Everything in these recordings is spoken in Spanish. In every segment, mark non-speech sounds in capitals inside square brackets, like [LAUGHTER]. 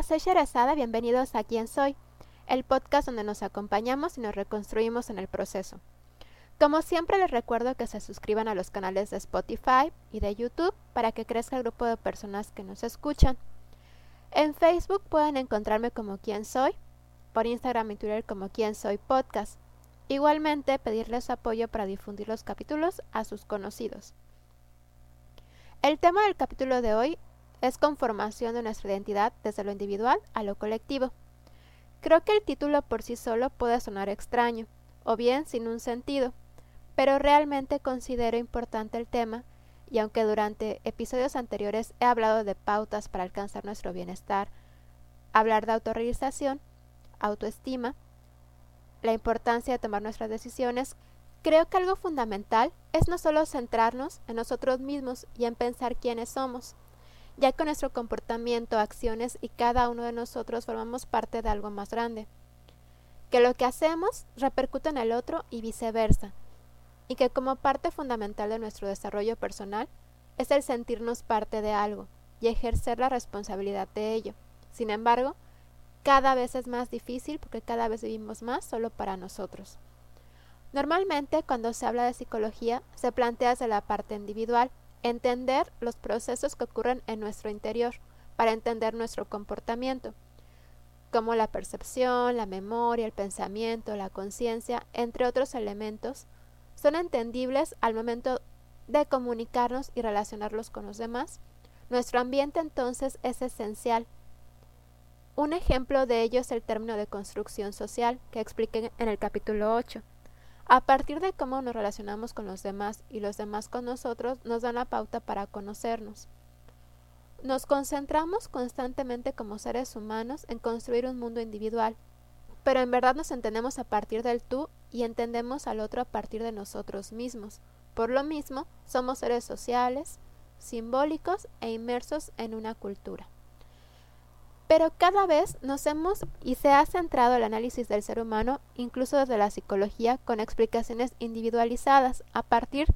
Hola, soy Sherazada, bienvenidos a Quién Soy, el podcast donde nos acompañamos y nos reconstruimos en el proceso. Como siempre les recuerdo que se suscriban a los canales de Spotify y de YouTube para que crezca el grupo de personas que nos escuchan. En Facebook pueden encontrarme como Quién Soy, por Instagram y Twitter como Quién Soy Podcast. Igualmente pedirles apoyo para difundir los capítulos a sus conocidos. El tema del capítulo de hoy es conformación de nuestra identidad desde lo individual a lo colectivo. Creo que el título por sí solo puede sonar extraño, o bien sin un sentido, pero realmente considero importante el tema y aunque durante episodios anteriores he hablado de pautas para alcanzar nuestro bienestar, hablar de autorrealización, autoestima, la importancia de tomar nuestras decisiones, creo que algo fundamental es no solo centrarnos en nosotros mismos y en pensar quiénes somos, ya que nuestro comportamiento, acciones y cada uno de nosotros formamos parte de algo más grande. Que lo que hacemos repercute en el otro y viceversa, y que como parte fundamental de nuestro desarrollo personal es el sentirnos parte de algo y ejercer la responsabilidad de ello. Sin embargo, cada vez es más difícil porque cada vez vivimos más solo para nosotros. Normalmente cuando se habla de psicología se plantea desde la parte individual, entender los procesos que ocurren en nuestro interior para entender nuestro comportamiento, como la percepción, la memoria, el pensamiento, la conciencia, entre otros elementos, son entendibles al momento de comunicarnos y relacionarlos con los demás. Nuestro ambiente entonces es esencial. Un ejemplo de ello es el término de construcción social que expliqué en el capítulo 8. A partir de cómo nos relacionamos con los demás y los demás con nosotros, nos dan la pauta para conocernos. Nos concentramos constantemente como seres humanos en construir un mundo individual, pero en verdad nos entendemos a partir del tú y entendemos al otro a partir de nosotros mismos. Por lo mismo, somos seres sociales, simbólicos e inmersos en una cultura. Pero cada vez nos hemos y se ha centrado el análisis del ser humano, incluso desde la psicología, con explicaciones individualizadas a partir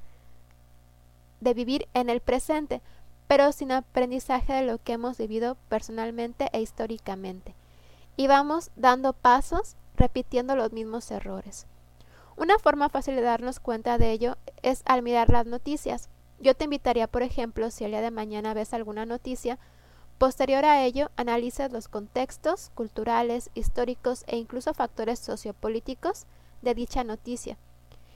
de vivir en el presente, pero sin aprendizaje de lo que hemos vivido personalmente e históricamente. Y vamos dando pasos repitiendo los mismos errores. Una forma fácil de darnos cuenta de ello es al mirar las noticias. Yo te invitaría, por ejemplo, si el día de mañana ves alguna noticia, Posterior a ello, analiza los contextos culturales, históricos e incluso factores sociopolíticos de dicha noticia,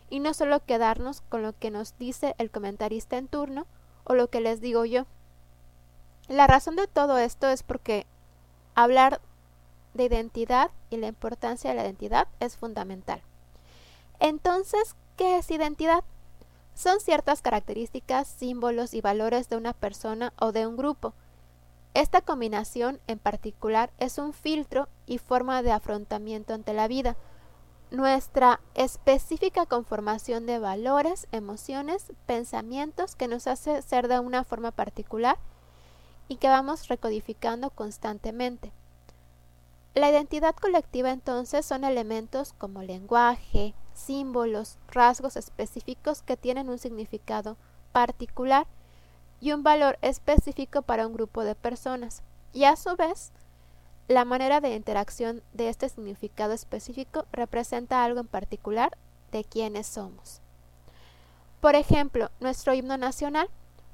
y no solo quedarnos con lo que nos dice el comentarista en turno o lo que les digo yo. La razón de todo esto es porque hablar de identidad y la importancia de la identidad es fundamental. Entonces, ¿qué es identidad? Son ciertas características, símbolos y valores de una persona o de un grupo, esta combinación en particular es un filtro y forma de afrontamiento ante la vida. Nuestra específica conformación de valores, emociones, pensamientos que nos hace ser de una forma particular y que vamos recodificando constantemente. La identidad colectiva entonces son elementos como lenguaje, símbolos, rasgos específicos que tienen un significado particular y un valor específico para un grupo de personas, y a su vez, la manera de interacción de este significado específico representa algo en particular de quienes somos. Por ejemplo, nuestro himno nacional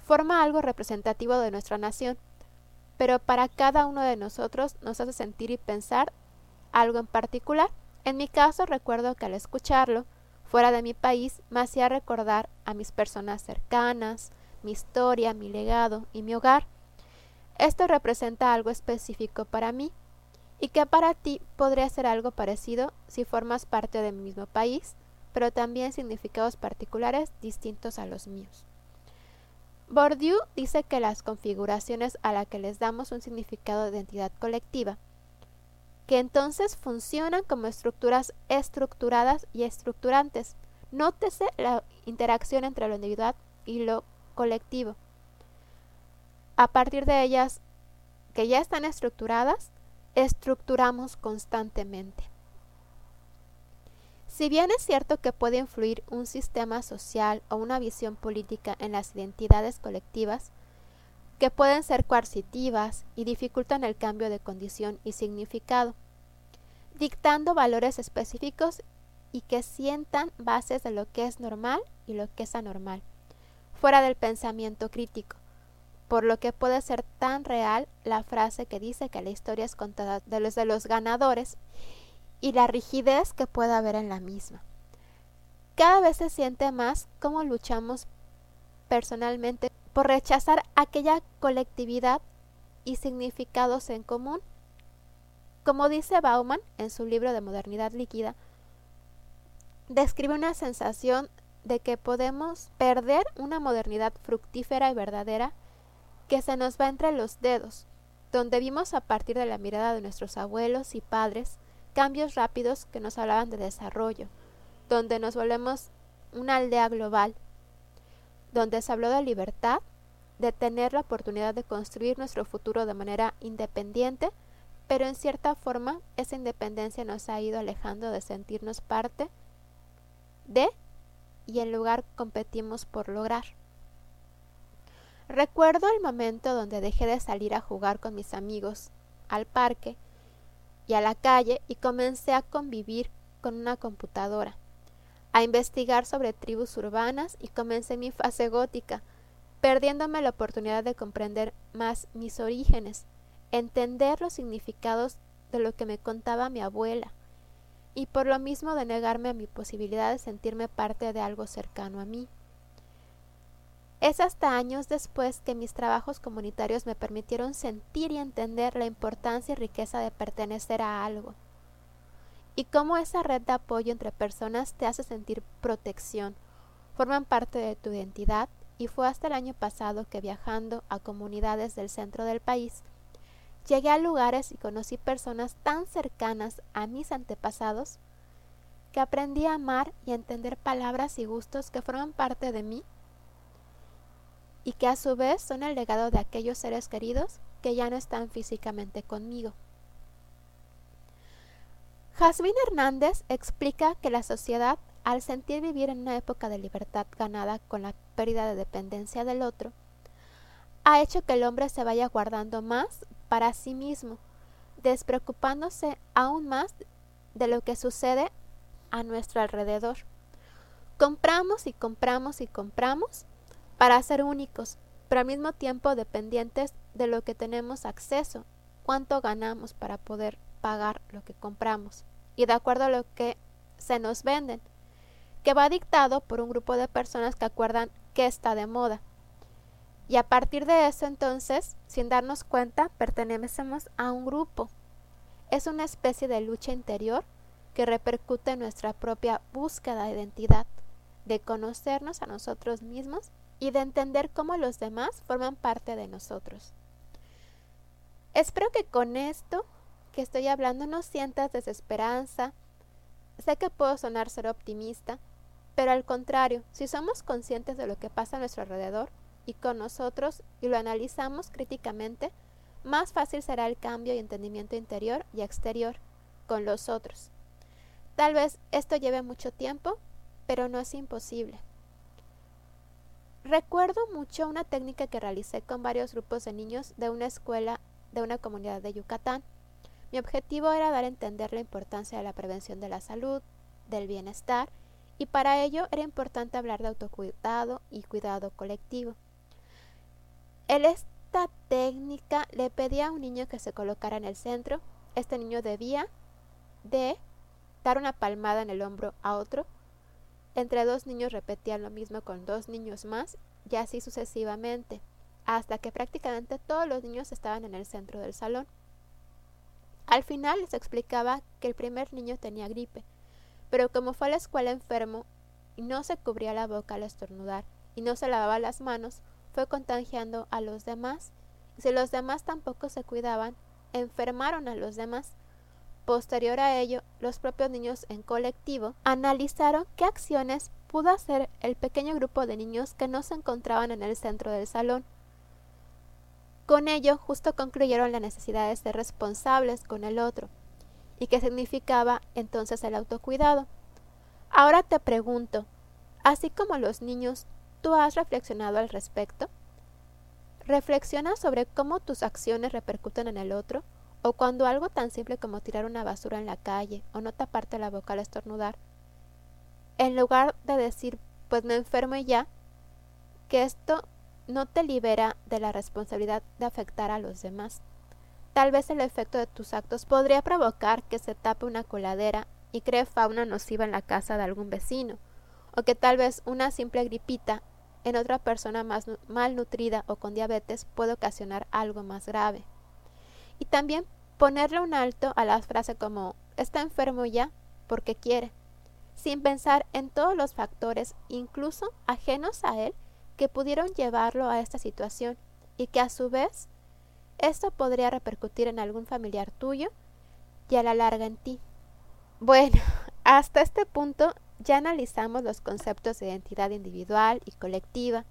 forma algo representativo de nuestra nación, pero para cada uno de nosotros nos hace sentir y pensar algo en particular. En mi caso recuerdo que al escucharlo, fuera de mi país, me hacía recordar a mis personas cercanas, mi historia, mi legado y mi hogar. Esto representa algo específico para mí y que para ti podría ser algo parecido si formas parte de mi mismo país, pero también significados particulares distintos a los míos. Bourdieu dice que las configuraciones a las que les damos un significado de identidad colectiva, que entonces funcionan como estructuras estructuradas y estructurantes. Nótese la interacción entre lo individual y lo colectivo. A partir de ellas, que ya están estructuradas, estructuramos constantemente. Si bien es cierto que puede influir un sistema social o una visión política en las identidades colectivas, que pueden ser coercitivas y dificultan el cambio de condición y significado, dictando valores específicos y que sientan bases de lo que es normal y lo que es anormal, fuera del pensamiento crítico, por lo que puede ser tan real la frase que dice que la historia es contada de los de los ganadores y la rigidez que puede haber en la misma. Cada vez se siente más cómo luchamos personalmente por rechazar aquella colectividad y significados en común. Como dice Bauman en su libro de Modernidad Líquida, describe una sensación de que podemos perder una modernidad fructífera y verdadera que se nos va entre los dedos, donde vimos a partir de la mirada de nuestros abuelos y padres cambios rápidos que nos hablaban de desarrollo, donde nos volvemos una aldea global, donde se habló de libertad, de tener la oportunidad de construir nuestro futuro de manera independiente, pero en cierta forma esa independencia nos ha ido alejando de sentirnos parte de y en lugar competimos por lograr. Recuerdo el momento donde dejé de salir a jugar con mis amigos al parque y a la calle y comencé a convivir con una computadora, a investigar sobre tribus urbanas y comencé mi fase gótica, perdiéndome la oportunidad de comprender más mis orígenes, entender los significados de lo que me contaba mi abuela, y por lo mismo de negarme a mi posibilidad de sentirme parte de algo cercano a mí. Es hasta años después que mis trabajos comunitarios me permitieron sentir y entender la importancia y riqueza de pertenecer a algo. Y cómo esa red de apoyo entre personas te hace sentir protección, forman parte de tu identidad y fue hasta el año pasado que viajando a comunidades del centro del país, llegué a lugares y conocí personas tan cercanas a mis antepasados que aprendí a amar y a entender palabras y gustos que forman parte de mí y que a su vez son el legado de aquellos seres queridos que ya no están físicamente conmigo. Jasmine Hernández explica que la sociedad, al sentir vivir en una época de libertad ganada con la pérdida de dependencia del otro, ha hecho que el hombre se vaya guardando más para sí mismo, despreocupándose aún más de lo que sucede a nuestro alrededor. Compramos y compramos y compramos para ser únicos, pero al mismo tiempo dependientes de lo que tenemos acceso, cuánto ganamos para poder pagar lo que compramos y de acuerdo a lo que se nos venden, que va dictado por un grupo de personas que acuerdan que está de moda. Y a partir de eso entonces, sin darnos cuenta, pertenecemos a un grupo. Es una especie de lucha interior que repercute en nuestra propia búsqueda de identidad, de conocernos a nosotros mismos y de entender cómo los demás forman parte de nosotros. Espero que con esto que estoy hablando no sientas desesperanza. Sé que puedo sonar ser optimista, pero al contrario, si somos conscientes de lo que pasa a nuestro alrededor y con nosotros y lo analizamos críticamente, más fácil será el cambio y entendimiento interior y exterior con los otros. Tal vez esto lleve mucho tiempo, pero no es imposible. Recuerdo mucho una técnica que realicé con varios grupos de niños de una escuela de una comunidad de Yucatán. Mi objetivo era dar a entender la importancia de la prevención de la salud, del bienestar, y para ello era importante hablar de autocuidado y cuidado colectivo. Esta técnica le pedía a un niño que se colocara en el centro. Este niño debía de dar una palmada en el hombro a otro entre dos niños repetían lo mismo con dos niños más y así sucesivamente, hasta que prácticamente todos los niños estaban en el centro del salón. Al final les explicaba que el primer niño tenía gripe, pero como fue a la escuela enfermo y no se cubría la boca al estornudar y no se lavaba las manos, fue contagiando a los demás. Si los demás tampoco se cuidaban, enfermaron a los demás Posterior a ello, los propios niños en colectivo analizaron qué acciones pudo hacer el pequeño grupo de niños que no se encontraban en el centro del salón. Con ello, justo concluyeron la necesidad de ser responsables con el otro, y qué significaba entonces el autocuidado. Ahora te pregunto, así como los niños, ¿tú has reflexionado al respecto? Reflexiona sobre cómo tus acciones repercuten en el otro o cuando algo tan simple como tirar una basura en la calle o no taparte la boca al estornudar, en lugar de decir pues me enfermo y ya, que esto no te libera de la responsabilidad de afectar a los demás. Tal vez el efecto de tus actos podría provocar que se tape una coladera y cree fauna nociva en la casa de algún vecino, o que tal vez una simple gripita en otra persona más malnutrida o con diabetes puede ocasionar algo más grave. Y también ponerle un alto a la frase como está enfermo ya porque quiere, sin pensar en todos los factores, incluso ajenos a él, que pudieron llevarlo a esta situación y que a su vez esto podría repercutir en algún familiar tuyo y a la larga en ti. Bueno, [LAUGHS] hasta este punto ya analizamos los conceptos de identidad individual y colectiva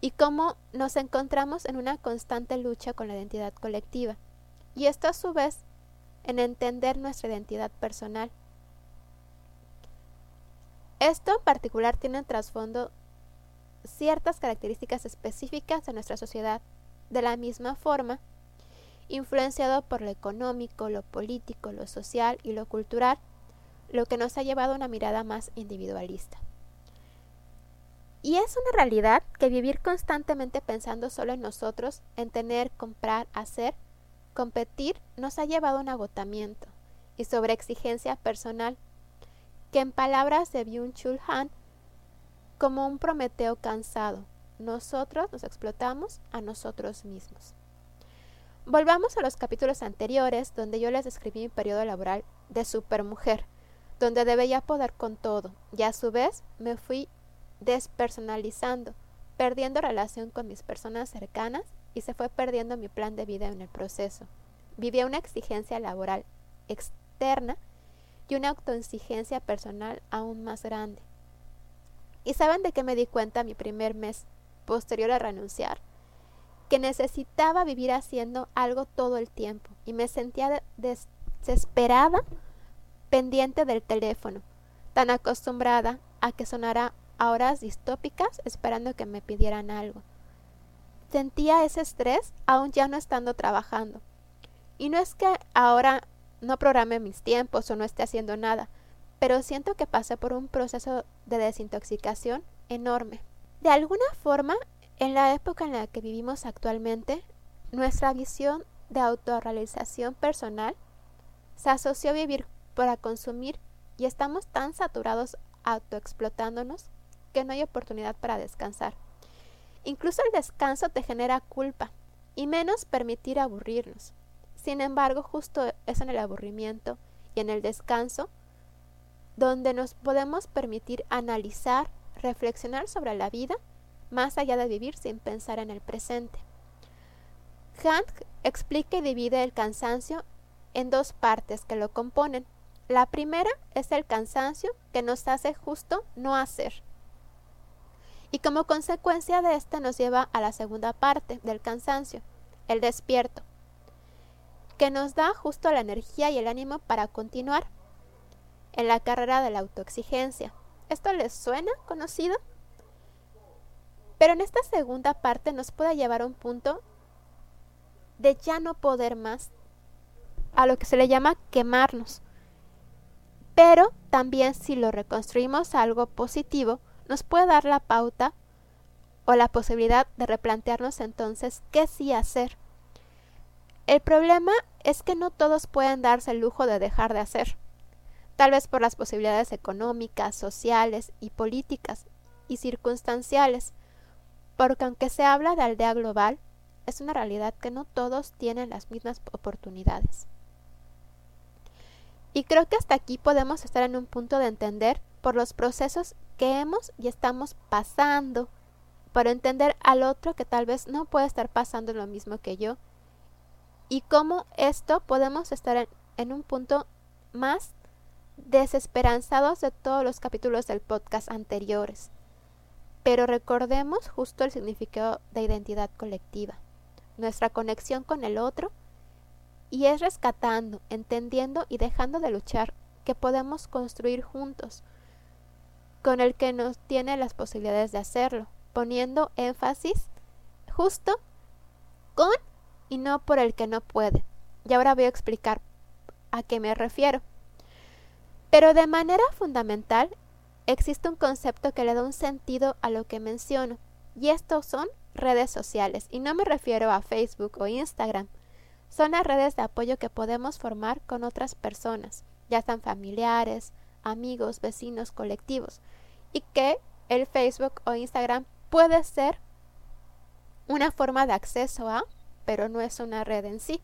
y cómo nos encontramos en una constante lucha con la identidad colectiva y esto a su vez en entender nuestra identidad personal. Esto en particular tiene en trasfondo ciertas características específicas de nuestra sociedad, de la misma forma, influenciado por lo económico, lo político, lo social y lo cultural, lo que nos ha llevado a una mirada más individualista. Y es una realidad que vivir constantemente pensando solo en nosotros, en tener, comprar, hacer, competir, nos ha llevado a un agotamiento y sobreexigencia personal, que en palabras de Byung-Chul Han, como un Prometeo cansado, nosotros nos explotamos a nosotros mismos. Volvamos a los capítulos anteriores donde yo les describí mi periodo laboral de supermujer, donde debía poder con todo, y a su vez me fui despersonalizando, perdiendo relación con mis personas cercanas y se fue perdiendo mi plan de vida en el proceso. Vivía una exigencia laboral externa y una autoexigencia personal aún más grande. ¿Y saben de qué me di cuenta mi primer mes posterior a renunciar? Que necesitaba vivir haciendo algo todo el tiempo y me sentía desesperada pendiente del teléfono, tan acostumbrada a que sonara a horas distópicas esperando que me pidieran algo. Sentía ese estrés aún ya no estando trabajando. Y no es que ahora no programe mis tiempos o no esté haciendo nada, pero siento que pasé por un proceso de desintoxicación enorme. De alguna forma, en la época en la que vivimos actualmente, nuestra visión de autorrealización personal se asoció a vivir para consumir y estamos tan saturados autoexplotándonos que no hay oportunidad para descansar. Incluso el descanso te genera culpa y menos permitir aburrirnos. Sin embargo, justo es en el aburrimiento y en el descanso donde nos podemos permitir analizar, reflexionar sobre la vida más allá de vivir sin pensar en el presente. Hunt explica y divide el cansancio en dos partes que lo componen. La primera es el cansancio que nos hace justo no hacer. Y como consecuencia de esta nos lleva a la segunda parte del cansancio, el despierto, que nos da justo la energía y el ánimo para continuar en la carrera de la autoexigencia. ¿Esto les suena conocido? Pero en esta segunda parte nos puede llevar a un punto de ya no poder más, a lo que se le llama quemarnos pero también si lo reconstruimos algo positivo, nos puede dar la pauta o la posibilidad de replantearnos entonces qué sí hacer. El problema es que no todos pueden darse el lujo de dejar de hacer, tal vez por las posibilidades económicas, sociales y políticas y circunstanciales, porque aunque se habla de aldea global, es una realidad que no todos tienen las mismas oportunidades. Y creo que hasta aquí podemos estar en un punto de entender por los procesos que hemos y estamos pasando, para entender al otro que tal vez no puede estar pasando lo mismo que yo, y cómo esto podemos estar en, en un punto más desesperanzados de todos los capítulos del podcast anteriores. Pero recordemos justo el significado de identidad colectiva, nuestra conexión con el otro y es rescatando, entendiendo y dejando de luchar que podemos construir juntos, con el que nos tiene las posibilidades de hacerlo, poniendo énfasis justo con y no por el que no puede. Y ahora voy a explicar a qué me refiero. Pero de manera fundamental existe un concepto que le da un sentido a lo que menciono, y estos son redes sociales, y no me refiero a Facebook o Instagram, son las redes de apoyo que podemos formar con otras personas, ya sean familiares, amigos, vecinos, colectivos, y que el Facebook o Instagram puede ser una forma de acceso a, pero no es una red en sí.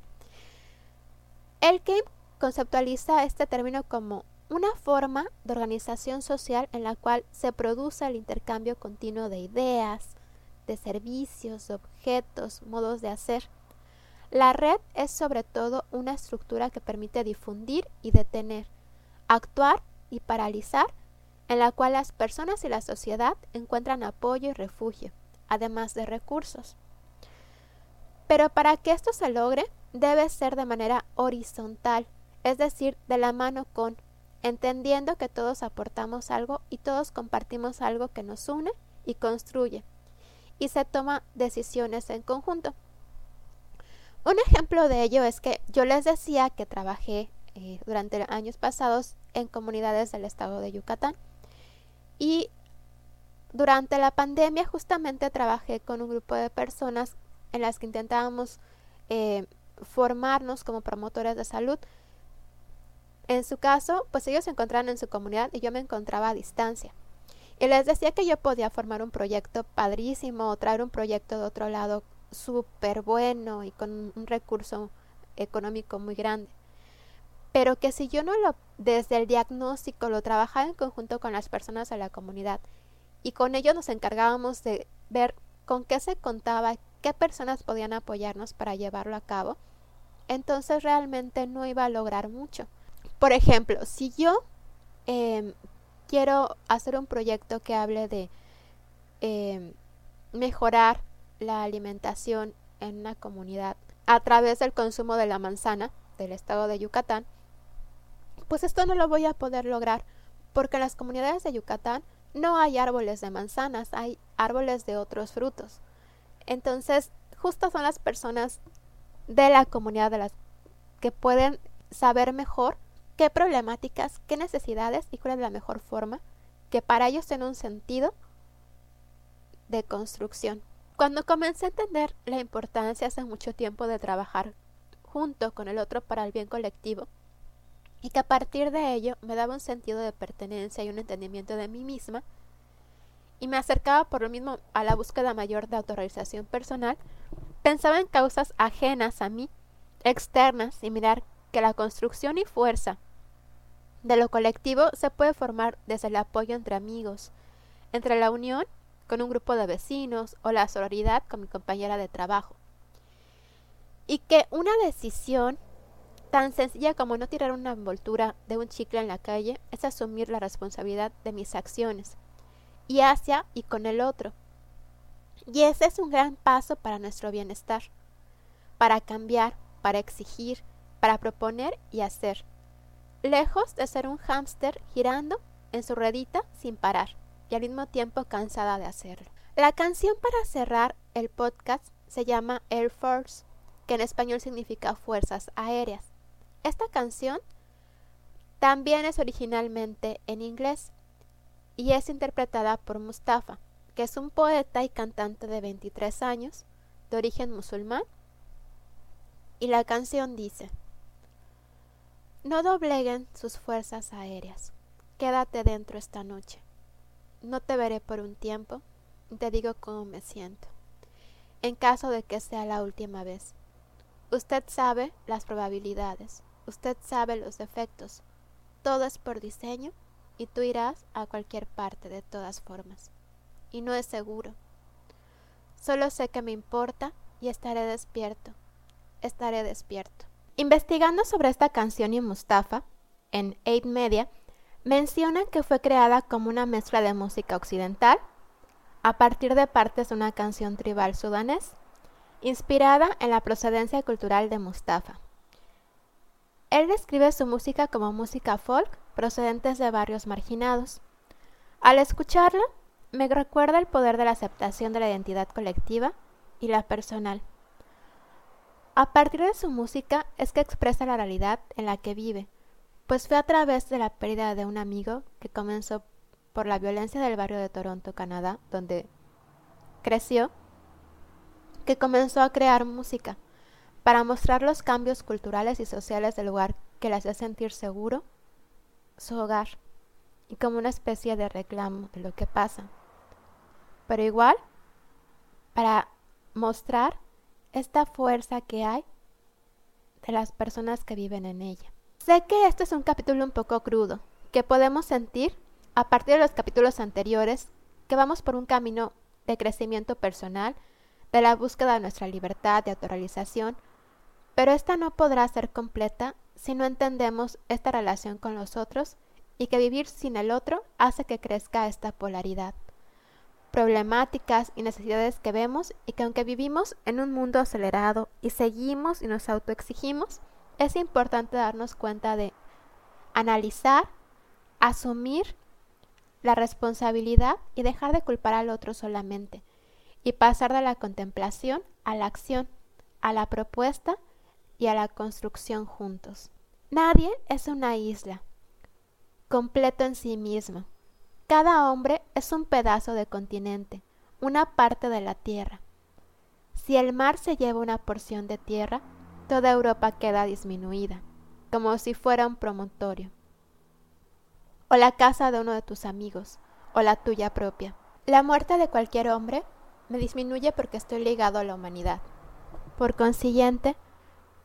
El Game conceptualiza este término como una forma de organización social en la cual se produce el intercambio continuo de ideas, de servicios, objetos, modos de hacer. La red es sobre todo una estructura que permite difundir y detener, actuar y paralizar, en la cual las personas y la sociedad encuentran apoyo y refugio, además de recursos. Pero para que esto se logre, debe ser de manera horizontal, es decir, de la mano con, entendiendo que todos aportamos algo y todos compartimos algo que nos une y construye, y se toma decisiones en conjunto. Un ejemplo de ello es que yo les decía que trabajé eh, durante años pasados en comunidades del estado de Yucatán y durante la pandemia justamente trabajé con un grupo de personas en las que intentábamos eh, formarnos como promotores de salud. En su caso, pues ellos se encontraban en su comunidad y yo me encontraba a distancia. Y les decía que yo podía formar un proyecto padrísimo o traer un proyecto de otro lado súper bueno y con un recurso económico muy grande. Pero que si yo no lo, desde el diagnóstico, lo trabajaba en conjunto con las personas de la comunidad y con ellos nos encargábamos de ver con qué se contaba, qué personas podían apoyarnos para llevarlo a cabo, entonces realmente no iba a lograr mucho. Por ejemplo, si yo em, quiero hacer un proyecto que hable de em, mejorar la alimentación en una comunidad a través del consumo de la manzana del estado de Yucatán, pues esto no lo voy a poder lograr porque en las comunidades de Yucatán no hay árboles de manzanas, hay árboles de otros frutos. Entonces, justo son las personas de la comunidad de las que pueden saber mejor qué problemáticas, qué necesidades y cuál es la mejor forma que para ellos tiene un sentido de construcción. Cuando comencé a entender la importancia hace mucho tiempo de trabajar junto con el otro para el bien colectivo, y que a partir de ello me daba un sentido de pertenencia y un entendimiento de mí misma, y me acercaba por lo mismo a la búsqueda mayor de autorrealización personal, pensaba en causas ajenas a mí, externas, y mirar que la construcción y fuerza de lo colectivo se puede formar desde el apoyo entre amigos, entre la unión con un grupo de vecinos o la sororidad con mi compañera de trabajo. Y que una decisión tan sencilla como no tirar una envoltura de un chicle en la calle es asumir la responsabilidad de mis acciones y hacia y con el otro. Y ese es un gran paso para nuestro bienestar, para cambiar, para exigir, para proponer y hacer, lejos de ser un hámster girando en su ruedita sin parar y al mismo tiempo cansada de hacerlo. La canción para cerrar el podcast se llama Air Force, que en español significa fuerzas aéreas. Esta canción también es originalmente en inglés y es interpretada por Mustafa, que es un poeta y cantante de 23 años, de origen musulmán, y la canción dice, No dobleguen sus fuerzas aéreas, quédate dentro esta noche, no te veré por un tiempo, te digo cómo me siento, en caso de que sea la última vez. Usted sabe las probabilidades, usted sabe los defectos, todo es por diseño y tú irás a cualquier parte de todas formas. Y no es seguro. Solo sé que me importa y estaré despierto. Estaré despierto. Investigando sobre esta canción y Mustafa, en 8 Media, mencionan que fue creada como una mezcla de música occidental a partir de partes de una canción tribal sudanés, inspirada en la procedencia cultural de Mustafa. Él describe su música como música folk procedentes de barrios marginados. Al escucharla, me recuerda el poder de la aceptación de la identidad colectiva y la personal. A partir de su música es que expresa la realidad en la que vive, pues fue a través de la pérdida de un amigo que comenzó por la violencia del barrio de Toronto, Canadá, donde creció, que comenzó a crear música para mostrar los cambios culturales y sociales del lugar que le hacía sentir seguro, su hogar, y como una especie de reclamo de lo que pasa. Pero igual, para mostrar esta fuerza que hay de las personas que viven en ella. Sé que este es un capítulo un poco crudo, que podemos sentir a partir de los capítulos anteriores que vamos por un camino de crecimiento personal, de la búsqueda de nuestra libertad, de autorrealización, pero esta no podrá ser completa si no entendemos esta relación con los otros y que vivir sin el otro hace que crezca esta polaridad. Problemáticas y necesidades que vemos y que aunque vivimos en un mundo acelerado y seguimos y nos autoexigimos, es importante darnos cuenta de analizar, asumir la responsabilidad y dejar de culpar al otro solamente y pasar de la contemplación a la acción, a la propuesta y a la construcción juntos. Nadie es una isla, completo en sí mismo. Cada hombre es un pedazo de continente, una parte de la tierra. Si el mar se lleva una porción de tierra, toda Europa queda disminuida, como si fuera un promontorio. O la casa de uno de tus amigos, o la tuya propia. La muerte de cualquier hombre me disminuye porque estoy ligado a la humanidad. Por consiguiente,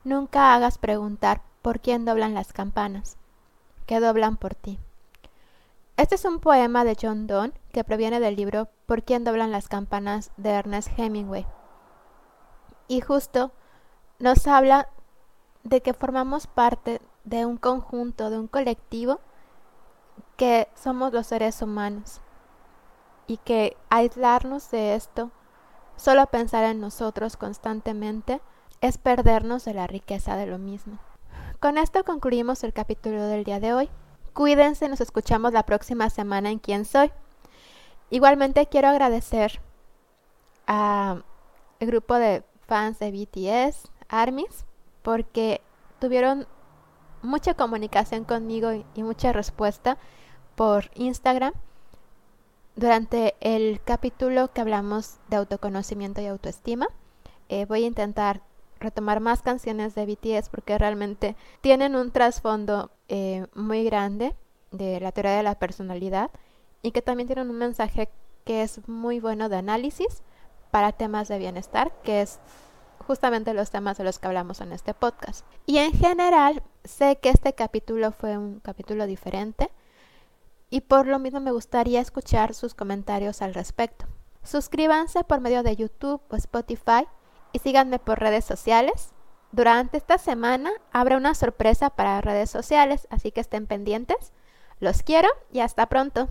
nunca hagas preguntar por quién doblan las campanas, que doblan por ti. Este es un poema de John Donne que proviene del libro Por quién doblan las campanas de Ernest Hemingway. Y justo nos habla de que formamos parte de un conjunto, de un colectivo, que somos los seres humanos. Y que aislarnos de esto, solo pensar en nosotros constantemente, es perdernos de la riqueza de lo mismo. Con esto concluimos el capítulo del día de hoy. Cuídense, nos escuchamos la próxima semana en Quién Soy. Igualmente quiero agradecer al grupo de fans de BTS, ARMYs, porque tuvieron mucha comunicación conmigo y mucha respuesta por Instagram durante el capítulo que hablamos de autoconocimiento y autoestima. Eh, voy a intentar retomar más canciones de BTS porque realmente tienen un trasfondo eh, muy grande de la teoría de la personalidad y que también tienen un mensaje que es muy bueno de análisis para temas de bienestar, que es justamente los temas de los que hablamos en este podcast. Y en general, sé que este capítulo fue un capítulo diferente y por lo mismo me gustaría escuchar sus comentarios al respecto. Suscríbanse por medio de YouTube o Spotify y síganme por redes sociales. Durante esta semana habrá una sorpresa para redes sociales, así que estén pendientes. Los quiero y hasta pronto.